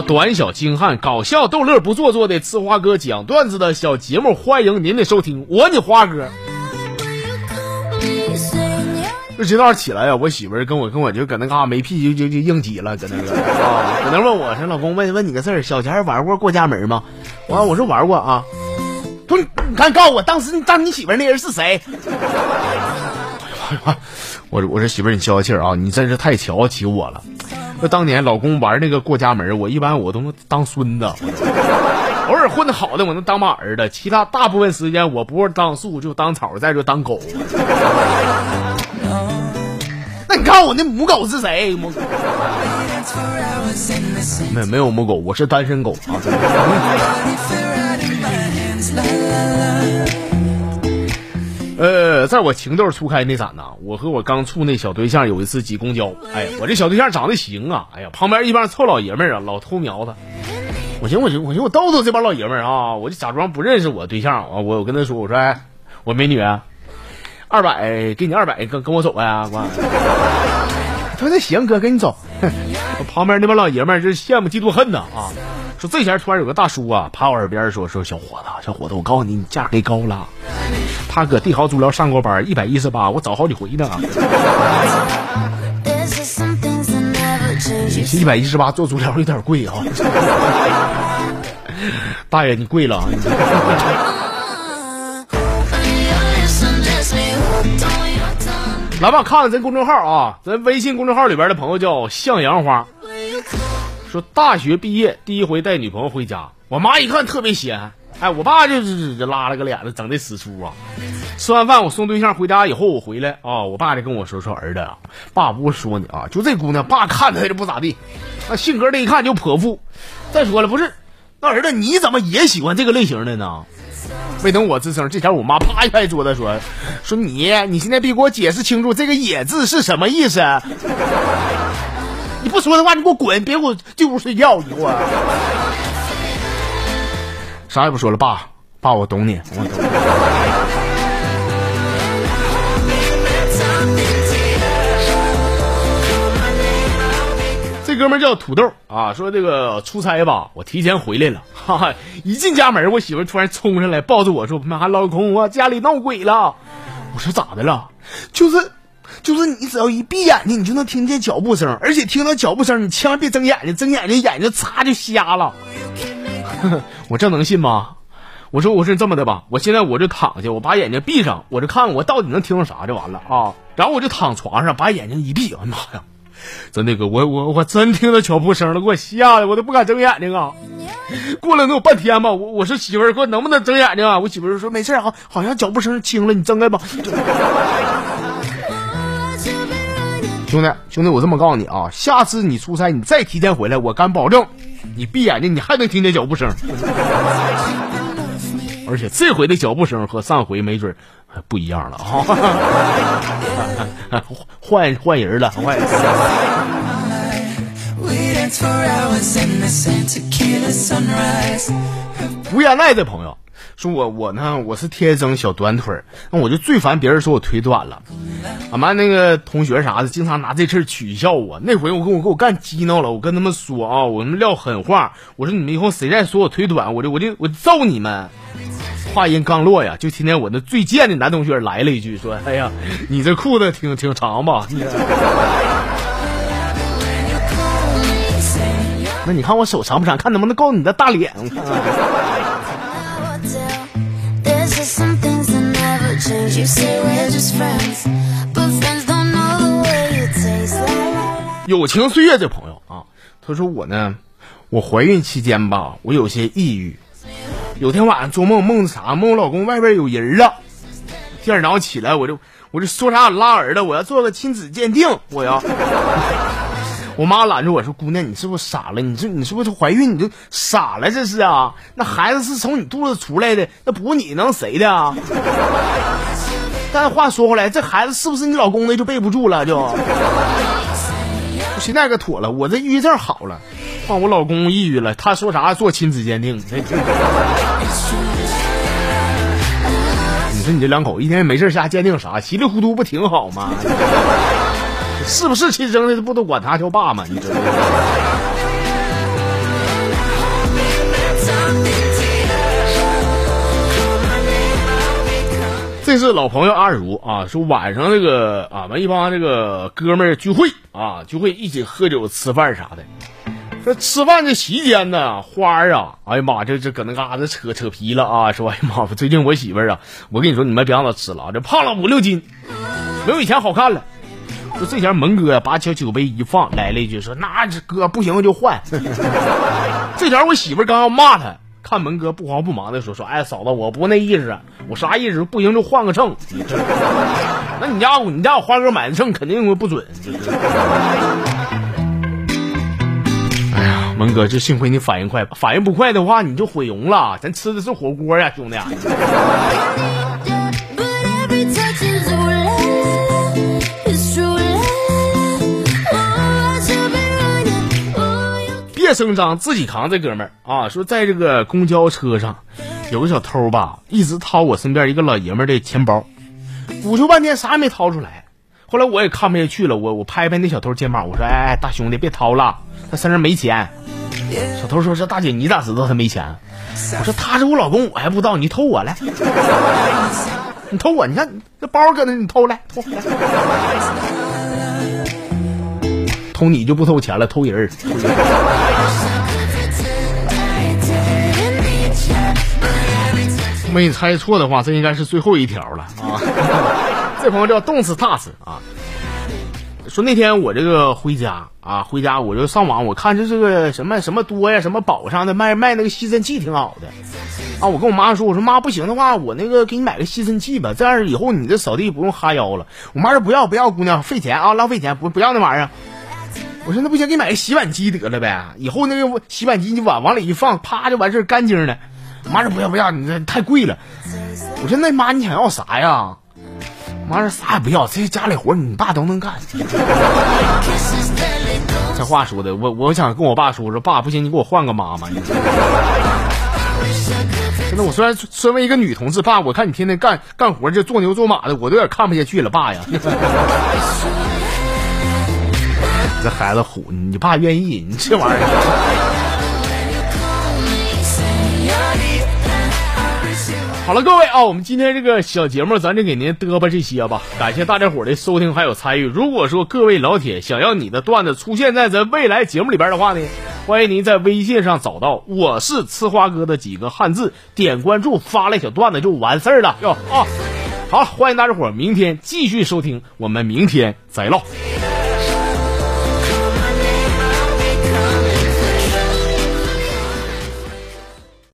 短小精悍、搞笑逗乐不做作的呲花哥讲段子的小节目，欢迎您的收听。我你花哥。这今早起来呀，我媳妇儿跟我跟我就搁那嘎没屁就就就应急了，搁那个啊，搁那问我说：“老公，问问你个事儿，小前玩过过家门吗？”完，我说玩过啊。不，你赶紧告诉我，当时你当你媳妇那人是谁？我 我说媳妇儿，你消消气儿啊！你真是太瞧得起我了。那当年老公玩那个过家门，我一般我都能当孙子，偶尔混的好的我能当把儿子，其他大部分时间我不是当树就当草，再就当狗。那你告诉我那母狗是谁？母狗？没没有母狗，我是单身狗啊。呃，在我情窦初开那闪呐，我和我刚处那小对象有一次挤公交，哎，我这小对象长得行啊，哎呀，旁边一帮臭老爷们儿啊，老偷瞄他。我寻我寻我寻我逗逗这帮老爷们儿啊，我就假装不认识我对象啊，我我跟他说，我说哎，我美女，二百给你二百，跟跟我走呗，我。他说那行哥，跟你走。旁边那帮老爷们儿就羡慕嫉妒恨呐啊。说这前突然有个大叔啊，趴我耳边说说小伙子，小伙子，我告诉你，你价给高了。他搁帝豪足疗上过班，一百一十八，我找好几回呢。一百一十八做足疗有点贵啊。大爷，你贵了。来吧，看看咱公众号啊，咱微信公众号里边的朋友叫向阳花。说大学毕业第一回带女朋友回家，我妈一看特别闲，哎，我爸就是拉了个脸子，整的死出啊。吃完饭我送对象回家以后，我回来啊，我爸就跟我说说儿子，爸不说你啊，就这姑娘，爸看她就不咋地，那性格这一看就泼妇。再说了，不是，那儿子你怎么也喜欢这个类型的呢？没等我吱声，这前我妈啪一拍桌子说说你，你现在必给我解释清楚这个野字是什么意思。你不说的话，你给我滚！别给我进屋睡觉，你给我。啥也不说了，爸，爸，我懂你，我懂。这哥们叫土豆啊，说这个出差吧，我提前回来了，哈哈！一进家门，我媳妇突然冲上来抱着我说：“妈，老公，我家里闹鬼了。”我说：“咋的了？”就是。就是你只要一闭眼睛，你就能听见脚步声，而且听到脚步声，你千万别睁眼睛，睁眼睛眼睛擦就瞎了。我这能信吗？我说我是这么的吧，我现在我就躺下，我把眼睛闭上，我就看我到底能听到啥就完了啊。然后我就躺床上，把眼睛一闭，哎妈呀，真那个我我我真听到脚步声了，给我吓的，我都不敢睁眼睛啊。过了能有半天吧，我我说媳妇儿，我能不能睁眼睛啊？我媳妇儿说没事啊，好像脚步声轻了，你睁开吧。兄弟，兄弟，我这么告诉你啊，下次你出差，你再提前回来，我敢保证，你闭眼睛，你还能听见脚步声。而且这回的脚步声和上回没准不一样了啊，换换人了，换。吴亚奈的朋友。说我我呢，我是天生小短腿儿，那我就最烦别人说我腿短了。俺们那个同学啥的，经常拿这事儿取笑我。那回我跟我给我干激闹了，我跟他们说啊，我们撂狠话，我说你们以后谁再说我腿短，我就我就我揍你们。话音刚落呀，就听见我那最贱的男同学来了一句，说：“哎呀，你这裤子挺挺长吧？” 那你看我手长不长？看能不能够你的大脸？友情岁月这朋友啊，他说我呢，我怀孕期间吧，我有些抑郁。有天晚上做梦，梦啥？梦我老公外边有人了。第二天早上起来，我就我就说啥拉儿子，我要做个亲子鉴定，我要。我妈拦着我说：“姑娘，你是不是傻了？你这你是不是怀孕？你就傻了？这是啊？那孩子是从你肚子出来的，那不你能谁的啊？”但话说回来，这孩子是不是你老公的就背不住了，就。现在可妥了，我这抑郁症好了，换，我老公抑郁了，他说啥做亲子鉴定？你说你这两口一天没事瞎鉴定啥？稀里糊涂不挺好吗？是不是亲生的不都管他叫爸吗？你知道吗？这是老朋友阿如啊，说晚上这个俺们一帮这个哥们聚会啊，聚会一起喝酒吃饭啥的。说吃饭这期间呢，花儿啊，哎呀妈，这这搁那嘎达扯扯皮了啊！说哎呀妈，最近我媳妇儿啊，我跟你说，你们别让她吃了，这胖了五六斤，没有以前好看了。说这前蒙哥把小酒杯一放，来了一句说：“那这哥不行就换。”这前我媳妇儿刚要骂他，看门哥不慌不忙的说：“说哎嫂子，我不那意思，我啥意思？不行就换个秤。那你家你家我花哥买的秤肯定会不准。”哎呀，门哥，这幸亏你反应快，反应不快的话你就毁容了。咱吃的是火锅呀，兄弟。别声张，自己扛。这哥们儿啊，说在这个公交车上，有个小偷吧，一直掏我身边一个老爷们儿的钱包，鼓秋半天啥也没掏出来。后来我也看不下去了，我我拍拍那小偷肩膀，我说：“哎，大兄弟，别掏了，他身上没钱。”小偷说：“这大姐你咋知道他没钱？”我说：“他是我老公，我还不知道。你偷我来，你偷我，你看这包搁那，你偷来，偷来。偷你就不偷钱了，偷人儿。没猜错的话，这应该是最后一条了啊！这朋友叫动次打次啊，说那天我这个回家啊，回家我就上网，我看这这个什么什么多呀，什么宝上的卖卖那个吸尘器挺好的啊。我跟我妈说，我说妈不行的话，我那个给你买个吸尘器吧，这样以后你这扫地不用哈腰了。我妈说不要不要，姑娘费钱啊，浪费钱，不不要那玩意儿。我说那不行，给你买个洗碗机得了呗，以后那个洗碗机你碗往里一放，啪就完事，干净的。妈说不要不要，你这太贵了。我说那妈你想要啥呀？妈说啥也不要，这些家里活你爸都能干。这话说的，我我想跟我爸说说，爸不行，你给我换个妈妈。真的，我虽然身为一个女同志，爸，我看你天天干干活，这做牛做马的，我都有点看不下去了，爸呀。这孩子虎，你爸愿意，你这玩意儿。好了，各位啊，我们今天这个小节目，咱就给您嘚吧这些吧。感谢大家伙的收听还有参与。如果说各位老铁想要你的段子出现在咱未来节目里边的话呢，欢迎您在微信上找到我是吃花哥的几个汉字，点关注，发来小段子就完事儿了哟啊。好，欢迎大家伙明天继续收听，我们明天再唠。